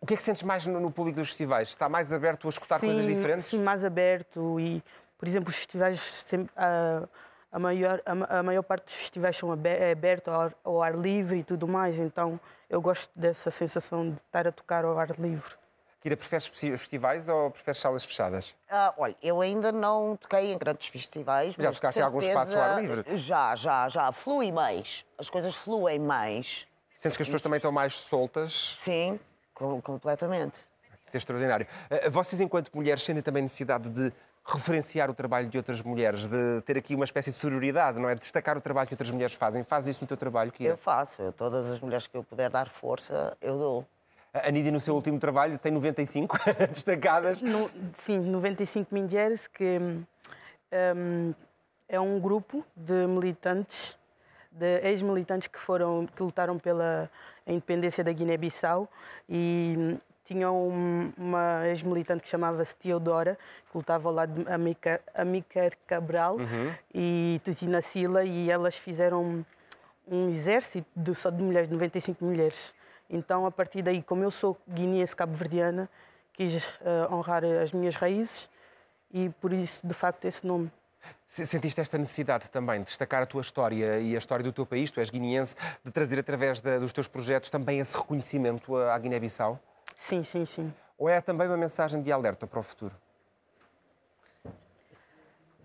O que é que sentes mais no, no público dos festivais? Está mais aberto a escutar coisas diferentes? Sim, mais aberto e, por exemplo, os festivais sempre, a, a maior a, a maior parte dos festivais são é aberto ao ar, ao ar livre e tudo mais. Então eu gosto dessa sensação de estar a tocar ao ar livre. Kira, preferes festi- festivais ou preferes salas fechadas? Ah, olha, eu ainda não toquei em grandes festivais. Já mas de tocaste em alguns espaços ao ar livre? Já, já, já. Flui mais. As coisas fluem mais. Sentes que as pessoas também estão mais soltas? Sim, com- completamente. Isso é extraordinário. Eh, Vocês, enquanto mulheres, sentem também necessidade de referenciar o trabalho de outras mulheres, de ter aqui uma espécie de sororidade, não é? De destacar o trabalho que outras mulheres fazem. Faz isso no teu trabalho, Kira? Eu faço. Eu, todas as mulheres que eu puder dar força, eu dou. A Nídia, no seu último trabalho, tem 95 destacadas. No, sim, 95 Mulheres, que hum, é um grupo de militantes, de ex-militantes que foram que lutaram pela independência da Guiné-Bissau e tinham um- uma ex-militante que chamava-se Teodora, que lutava ao lado de Amícar, Cabral e Titina Sila e elas fizeram um exército de, só de mulheres, de 95 mulheres. Então, a partir daí, como eu sou guineense cabo-verdiana, quis eh, honrar as minhas raízes e por isso, de facto, esse nome. Se- Sentiste esta necessidade também de destacar a tua história e a história do teu país, tu és guineense, de trazer através da- dos teus projetos também esse reconhecimento à Guiné-Bissau? Sim, sim, sim. Ou é também uma mensagem de alerta para o futuro?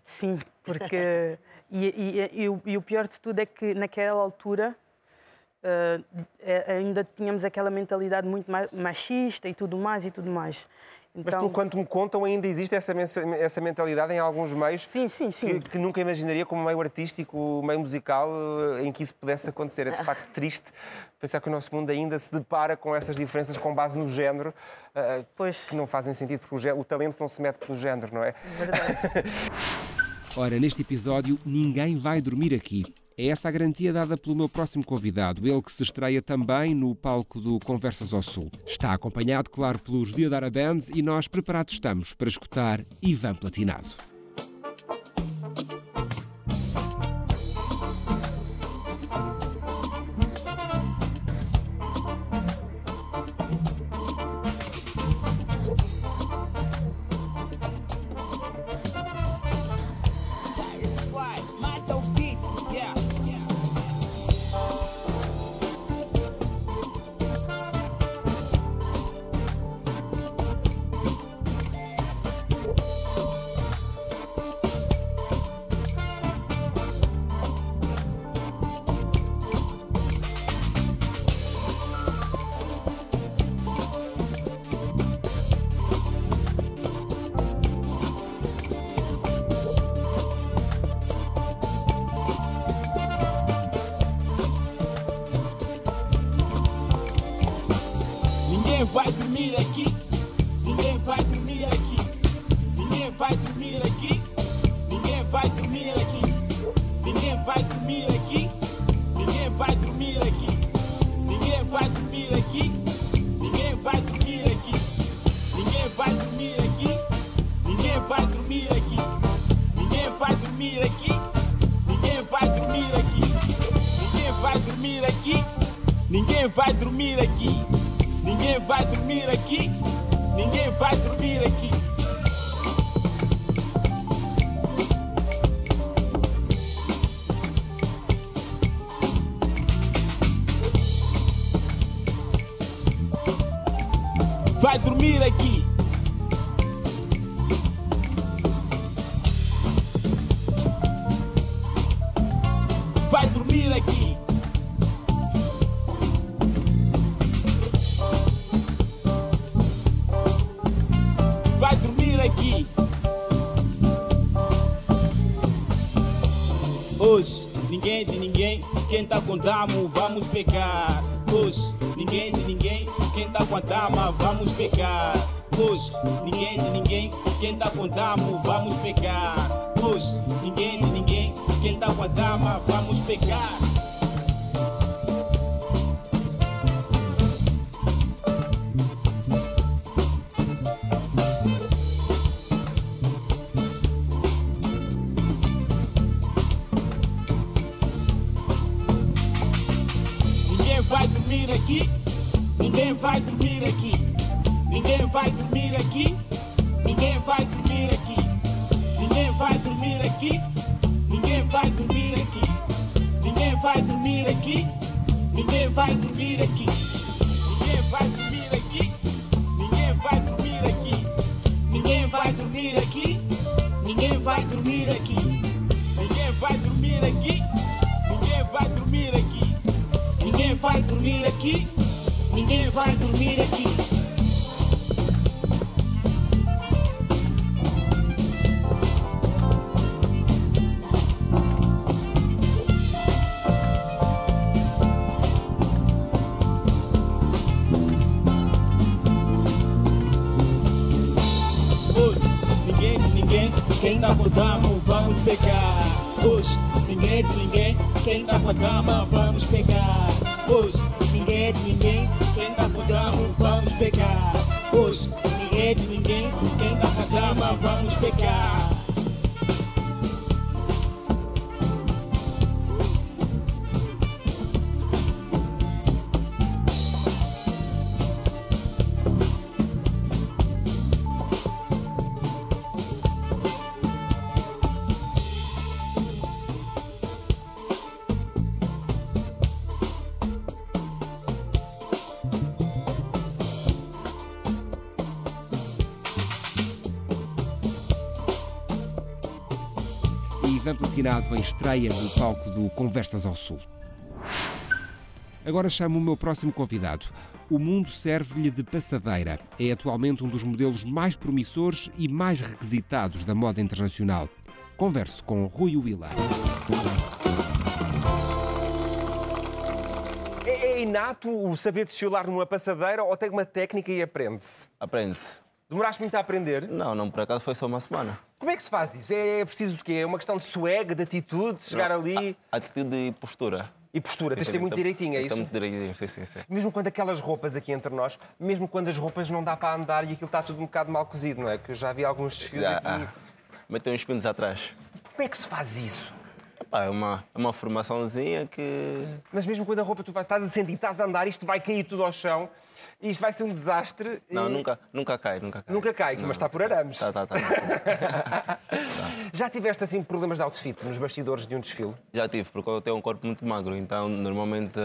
Sim, porque. e, e- e o- e o pior de tudo é que naquela altura eh, ainda tínhamos aquela mentalidade muito ma- machista e tudo mais e tudo mais. Mas Então, pelo quanto me contam, ainda existe essa, essa mentalidade em alguns meios Sim, sim, sim. que, que nunca imaginaria como meio artístico, meio musical, eh, em que isso pudesse acontecer. É de facto triste pensar que o nosso mundo ainda se depara com essas diferenças com base no género, eh, Pois, que não fazem sentido, porque o, gé- o talento não se mete pelo género, não é? verdade. Ora, neste episódio, ninguém vai dormir aqui. É essa a garantia dada pelo meu próximo convidado, ele que se estreia também no palco do Conversas ao Sul. Está acompanhado, claro, pelos Diodara Bands e nós preparados estamos para escutar Ivan Platinado. Vai dormir aqui. Vai dormir aqui. Vai dormir aqui. Hoje, ninguém de ninguém. Quem tá com damo, vamos pegar. Hoje, ninguém de ninguém. Tá com a dama, vamos pegar. Hoje, ninguém de ninguém. Quem tá com damo, vamos pegar. Hoje, ninguém de ninguém. Quem tá com a dama, vamos pegar. Tenta a cama, vamos pegar os Platinado em estreia no palco do Conversas ao Sul. Agora chamo o meu próximo convidado. O mundo serve-lhe de passadeira. É atualmente um dos modelos mais promissores e mais requisitados da moda internacional. Converso com Rui Willa. É, é inato o saber desfilar numa passadeira ou tem uma técnica e aprende-se? Aprende-se. Demoraste muito a aprender? Não, não, por acaso foi só uma semana. Como é que se faz isso? É preciso de quê? É uma questão de swag, de atitude, de chegar ali Atitude e postura. e postura. Tens de ser muito que direitinho, é que isso? muito direitinho, sim, sim, sim. Mesmo quando aquelas roupas aqui entre nós, mesmo quando as roupas não dá para andar e aquilo está tudo um bocado mal cozido, não é? Que eu já vi alguns desfiles aqui. ah, Metem uns pinos atrás. Como é que se faz isso? Epá, é, uma, é uma formaçãozinha que. Mas mesmo quando a roupa tu vais, estás a sentir, estás a andar, isto vai cair tudo ao chão, isto vai ser um desastre. Não, e- nunca, nunca cai, nunca cai. Nunca cai, mas está por arames. Tá, tá, tá. Já tiveste assim problemas de outfit nos bastidores de um desfile? Já tive, porque eu tenho um corpo muito magro, então normalmente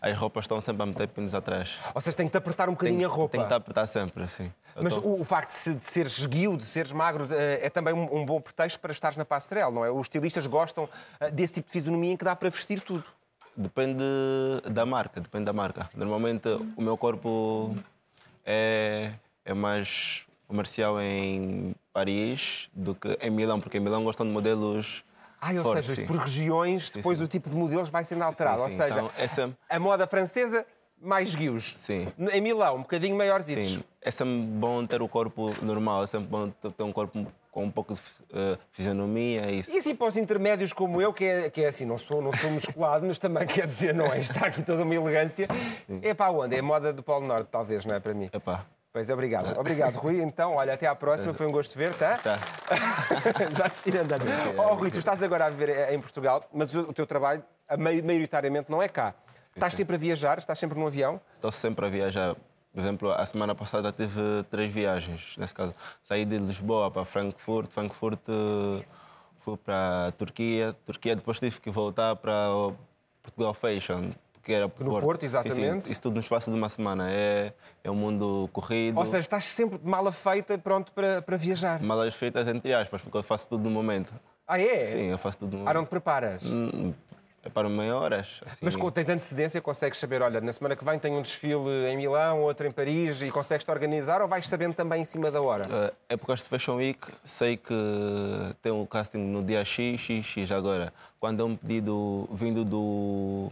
as roupas estão sempre a meter pinos atrás. Ou seja, tem que te apertar um bocadinho a roupa. Tem que a apertar sempre, assim. Mas tô- o, o facto de, se- de seres esguio, de seres magro, eh, é também um, um bom pretexto para estares na passarela, não é? Os estilistas gostam eh, desse tipo de fisionomia em que dá para vestir tudo. Depende da marca, depende da marca. Normalmente o meu corpo é, é mais comercial em Paris do que em Milão, porque em Milão gostam de modelos. Ah, ou fortes, seja, sim. por regiões, depois sim. o tipo de modelos vai sendo alterado. sim. Ou seja, Então, sempre- a moda francesa mais guios. Sim. Em Milão, um bocadinho maiores. Sim, é sempre bom ter o corpo normal, é sempre bom ter um corpo com um pouco de eh, fisionomia. e Isso. E assim para os intermédios como eu, que é, que é assim, não sou, não sou musculado, mas também quer dizer, não é? Está aqui toda uma elegância. É para onde? É a moda do Polo Norte, talvez, não é para mim? Epá, Pois, obrigado. Obrigado, Rui. Então, olha, até à próxima. Foi um gosto de ver, tá? Já te andando. Oh, Rui, tu estás agora a viver eh, em Portugal, mas o teu trabalho, maioritariamente, não é cá. Estás sempre a viajar? Estás sempre num avião? Estou sempre a viajar. Por exemplo, a semana passada tive três viagens. Nesse caso, saí de Lisboa para Frankfurt, Frankfurt eh, fui para a Turquia, Turquia depois tive que voltar para o Portugal Fashion. Que era No Porto, exatamente. Sim, isso tudo no espaço de uma semana. É, é um mundo corrido. Ou seja, estás sempre de mala feita, pronto para, para viajar. Malas feitas entre aspas, porque eu faço tudo no momento. Ah, é? Sim, eu faço tudo no Ah, momento. não te preparas? Hum, para meia. Assim. Mas com- tens antecedência, consegues saber, olha, na semana que vem tenho um desfile em Milão, outro em Paris, e consegues-te organizar ou vais sabendo também em cima da hora? Uh, épocas de Fashion Week, sei que tem um casting no dia X, X, X. Agora, quando é um pedido vindo do,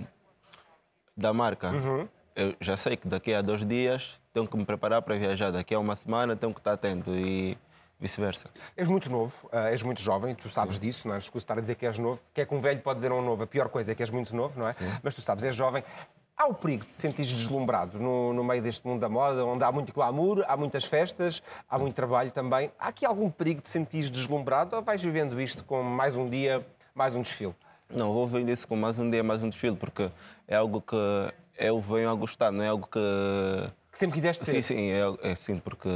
da marca, Uhum. eu já sei que daqui a dois dias tenho que me preparar para viajar. Daqui a uma semana tenho que estar atento e vice-versa. És muito novo, ah, és muito jovem, tu sabes disso, não é? Escuso estar a dizer que és novo, que é que um velho pode dizer a um novo. A pior coisa é que és muito novo, não é? Mas tu sabes, és jovem. Há o perigo de te sentires deslumbrado no, no meio deste mundo da moda, onde há muito glamour, há muitas festas, há muito trabalho também. Há aqui algum perigo de te sentires deslumbrado ou vais vivendo isto com mais um dia, mais um desfile? Não, vou vendo isso com mais um dia, mais um desfile, porque é algo que eu venho a gostar, não é algo que Que sempre quiseste ser? Sim, sim, é, é sim, porque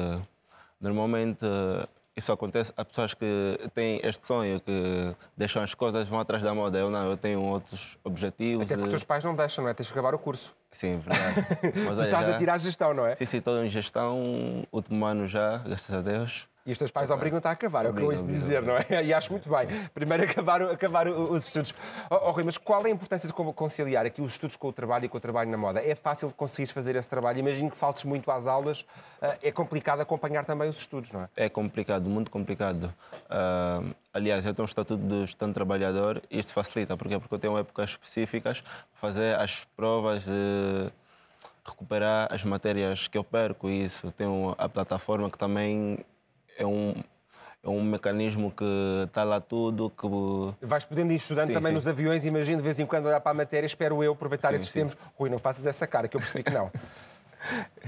normalmente eh, isso acontece a pessoas que têm este sonho, que deixam as coisas, vão atrás da moda. Eu não, eu tenho outros objetivos. Até porque os teus pais não deixam, não é? Tens que acabar o curso. Sim, verdade. Mas Tu olha, estás já- a tirar gestão, não é? Sim, sim, estou em gestão, último ano já, graças a Deus. E os teus pais obrigam-te a acabar, é o que eu ouço dizer, não é? E acho muito bem. Primeiro acabar, acabar os estudos. Oh, oh, Rui, mas qual é a importância de conciliar aqui os estudos com o trabalho e com o trabalho na moda? É fácil de conseguires fazer esse trabalho? Imagino que faltes muito às aulas. Ah, É complicado acompanhar também os estudos, não é? É complicado, muito complicado. Ah, aliás, eu tenho um estatuto de estudante trabalhador e isso facilita, porque porque eu tenho épocas específicas para fazer as provas de recuperar as matérias que eu perco e isso. Tenho a plataforma que também é um, é um mecanismo que está lá tudo, que Vais podendo ir estudando Sim, também sim. nos aviões, imagino de vez em quando olhar para a matéria, espero eu aproveitar Sim, esses tempos. Rui, não faças essa cara, que eu percebi que não.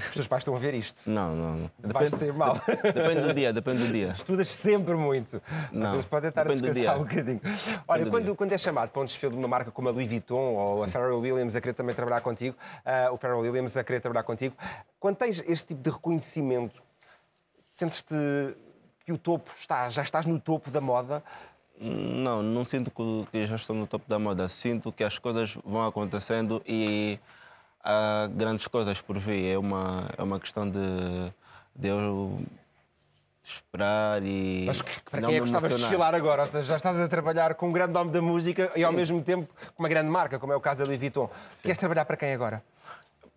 Os teus pais estão a ver isto. Não, não. não. Vais sair mal. Depende do dia, depende do dia. Estudas sempre muito. Às Não, vezes pode estar a depende descansar um bocadinho. Olha, do quando, quando é chamado para um desfile de uma marca como a Louis Vuitton ou a Pharrell Williams a querer também trabalhar contigo, ah, o Pharrell Williams a querer trabalhar contigo, quando tens este tipo de reconhecimento, sentes-te que o topo está, já estás no topo da moda? Não, não sinto que já estou no topo da moda. Sinto que as coisas vão acontecendo e há grandes coisas por vir. É uma, é uma questão de, de eu esperar e. Mas que- para quem é que gostavas de desfilar agora? Ou seja, já estás a trabalhar com um grande nome da música e ao mesmo tempo com uma grande marca, como é o caso da Louis Vuitton. Queres trabalhar para quem agora?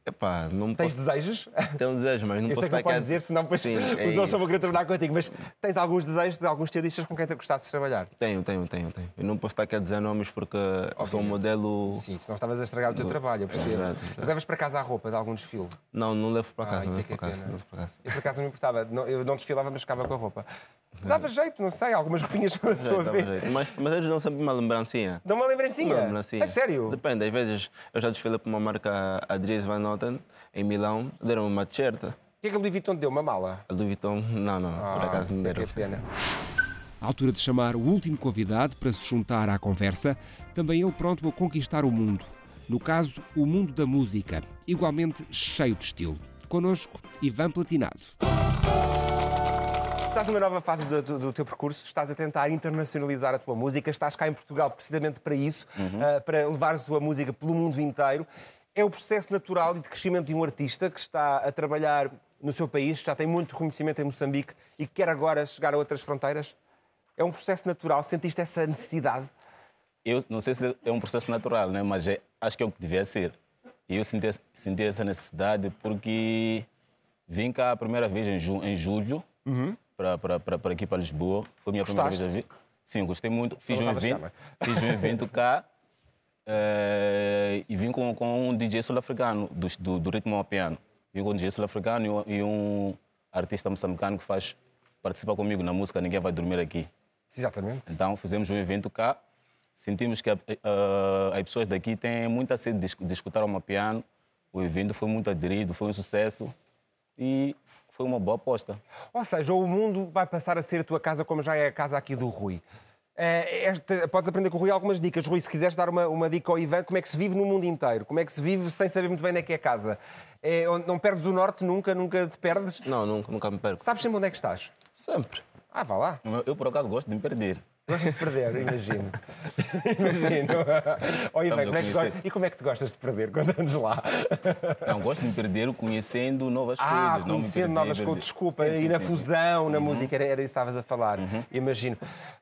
Epá, não Tens posso desejos? ter um desejo, mas não Eu posso sei que não podes dizer, senão depois Sim, é os outros vão querer trabalhar contigo. Mas tens alguns desejos de alguns teodistas com quem te gostasses de trabalhar? Tenho, tenho, tenho, tenho. Eu não posso estar aqui a dizer nomes porque eu sou um modelo. Sim, senão estavas a estragar o teu trabalho, eu percebo. Verdade, verdade. Levas para casa a roupa de algum desfile? Não, não levo para Ah, casa. isso não é levo é para casa, levo para casa. Eu por acaso não me importava. Não- Eu não desfilava, mas ficava com a roupa. Dava jeito, não sei, algumas roupinhas para a sua vez. jeito. Mas, mas eles dão sempre uma lembrancinha. Dá uma lembrancinha? Uma lembrancinha. É sério? Depende, às vezes eu já desfilei para uma marca, a Dries Van Noten, em Milão, deram uma t-shirt. O que é que a Louis Vuitton te deu? Uma mala? A Louis Vuitton, não, não, por Ah, acaso não é que deram. é pena. À altura de chamar o último convidado para se juntar à conversa, também ele pronto a conquistar o mundo. No caso, o mundo da música, igualmente cheio de estilo. Connosco, Ivan Platinado. Estás numa nova fase do, do- do teu percurso, estás a tentar internacionalizar a tua música, estás cá em Portugal precisamente para isso, ah, para levares a tua música pelo mundo inteiro. É o processo natural e de crescimento de um artista que está a trabalhar no seu país, já tem muito reconhecimento em Moçambique e que quer agora chegar a outras fronteiras? É um processo natural? Sentiste essa necessidade? Eu não sei se é um processo natural, né? mas é- acho que é o que devia ser. E eu senti, senti essa necessidade porque vim cá a primeira vez em, ju, em julho, para, para, aqui para Lisboa. Foi a minha primeira Gostaste? vez a vir. Sim, gostei muito. Fiz um, evento, fiz um evento cá eh, e vim com, com um DJ sul-africano do, do, do ritmo ao piano. Vim com um DJ sul-africano e um- e um artista moçambicano que faz participa comigo na música Ninguém Vai Dormir Aqui. Exatamente. Então fizemos um evento cá, sentimos que a- as pessoas daqui têm muita sede de, de escutar o piano. O evento foi muito aderido, foi um sucesso e foi uma boa aposta. Ou seja, o mundo vai passar a ser a tua casa como já é a casa aqui do Rui. Eh, esta- podes aprender com o Rui algumas dicas. Rui, se quiseres dar uma, uma dica ao Ivan, como é que se vive no mundo inteiro? Como é que se vive sem saber muito bem onde é que é a casa? É, não perdes o norte nunca, nunca te perdes? Não, nunca, nunca me perco. Sabes sempre onde é que estás? Sempre. Ah, vá lá. Eu, por acaso, gosto de me perder. Gostas de perder, imagino. imagino. Ó, Ivan, a como é que tu conhecer. go- e como é que tu gostas de perder? Conta-nos lá. Não, gosto de me perder conhecendo novas Ah, coisas. não conhecendo perder, novas coisas, desculpa, Sim, e sim, na sim, fusão, Uhum. na música, era, era isso que estavas a falar, imagino.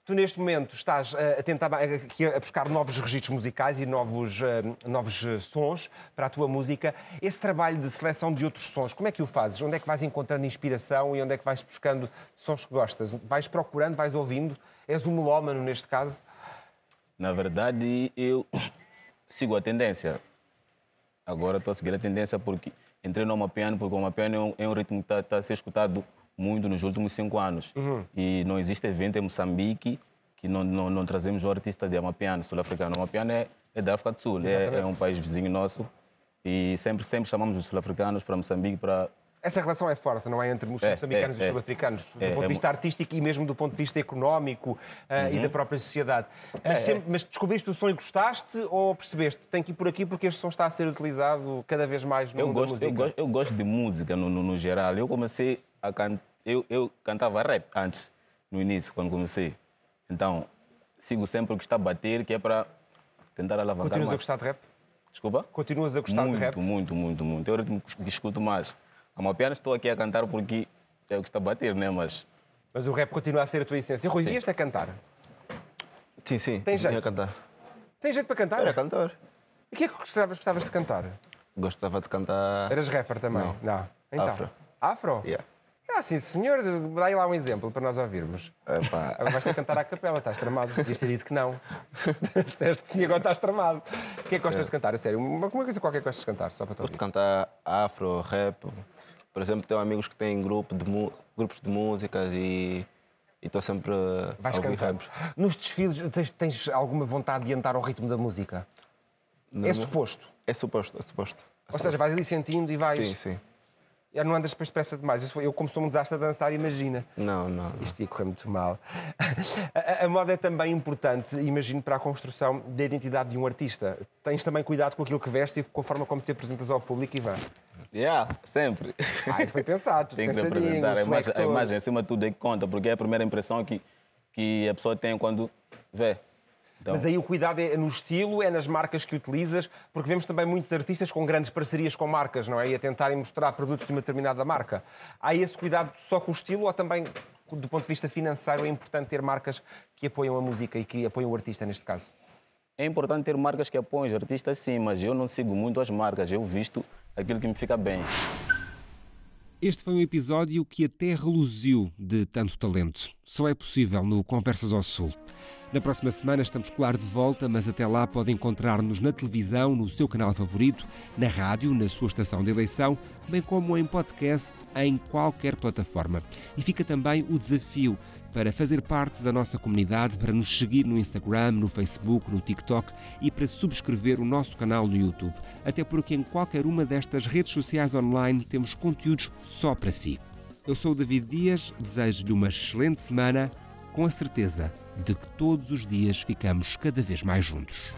Tu neste momento estás a tentar aqui a buscar novos registros musicais e novos, eh, novos eh, sons para a tua música. Esse trabalho de seleção de outros sons, como é que o fazes? Onde é que vais encontrando inspiração e onde é que vais buscando sons que gostas? Vais procurando, vais ouvindo? És um melómano neste caso? Na verdade, eu sigo a tendência. Agora estou a seguir a tendência porque entrei no Amapiano, porque o Amapiano é um, é um ritmo que está a ser escutado muito nos últimos cinco anos. Uhum. E não existe evento em Moçambique que não, não, não trazemos o artista de Amapiano, sul-africano. Amapiano é, é da África do Sul, é, é um país vizinho nosso. E sempre, sempre chamamos os sul-africanos para Moçambique para Essa relação é forte, não é? Entre os É, moçambicanos é, e os é. sul-africanos, do É, ponto de é vista artístico e mesmo do ponto de vista económico ah, e da própria sociedade. Mas, É, sempre- mas descobriste o som e gostaste ou percebeste? Tem que ir por aqui porque este som está a ser utilizado cada vez mais no eu mundo gosto, da música. eu, gosto, eu gosto de música no, no, no geral. Eu comecei a cantar. Eu, eu cantava rap antes, no início, quando comecei. Então, sigo sempre o que está a bater, que é para tentar alavancar Continuas a mais. gostar de rap? Desculpa? Continuas a gostar muito, de rap? Muito, muito, muito. É o ritmo que escuto mais. A uma piano estou aqui a cantar porque é o que está a bater, né? Mas Mas o rap continua a ser a tua essência. Rui, vieste a cantar? Sim, sim. Tem jeito? Vinha cantar. Tem jeito para cantar? Era cantor. E o que é que gostavas, gostavas de cantar? Gostava de cantar. Eras rapper também? Não. Então. Afro. Afro? Yeah. Ah, sim, senhor. Dá aí lá um exemplo para nós ouvirmos. Epá. Agora vais ter que cantar à capela, estás tramado. Podias ter dito que não. Disseste sim, agora estás tramado. O que é que gostas de cantar? A sério, uma, uma coisa qualquer que gostas de cantar, só para te Gosto de cantar afro, rap. Por exemplo, tenho amigos que têm grupo de grupos de músicas e estou sempre Vais a ouvir cantando. Nos desfiles, tens, tens alguma vontade de andar ao ritmo da música? No- É suposto. É suposto, é suposto. É Ou seja, vais ali sentindo e vais. Sim, sim. Já não andas depois depressa demais. Foi- Eu, como sou um desastre a dançar, imagina. Não, não. não. Isto ia correr muito mal. A, a- moda é também importante, imagino, para a construção da identidade de um artista. Tens também cuidado com aquilo que vestes e com a forma como te apresentas ao público, Ivan. Yeah, sempre. Ah, foi pensado, Tem que o A imagem, a imagem acima de tudo é que conta, porque é a primeira impressão que, que a pessoa tem quando vê. Então, Mas aí o cuidado é no estilo, é nas marcas que utilizas, porque vemos também muitos artistas com grandes parcerias com marcas, não é? E a tentarem mostrar produtos de uma determinada marca. Há esse cuidado só com o estilo ou também, do ponto de vista financeiro, é importante ter marcas que apoiam a música e que apoiam o artista, neste caso? É importante ter marcas que apoiem os artistas, sim, mas eu não sigo muito as marcas. Eu visto aquilo que me fica bem. Este foi um episódio que até reluziu de tanto talento. Só é possível no Conversas ao Sul. Na próxima semana estamos, claro, de volta, mas até lá pode encontrar-nos na televisão, no seu canal favorito, na rádio, na sua estação de eleição, bem como em podcast em qualquer plataforma. E fica também o desafio para fazer parte da nossa comunidade, para nos seguir no Instagram, no Facebook, no TikTok e para subscrever o nosso canal no YouTube. Até porque em qualquer uma destas redes sociais online temos conteúdos só para si. Eu sou o David Dias, desejo-lhe uma excelente semana, com a certeza de que todos os dias ficamos cada vez mais juntos.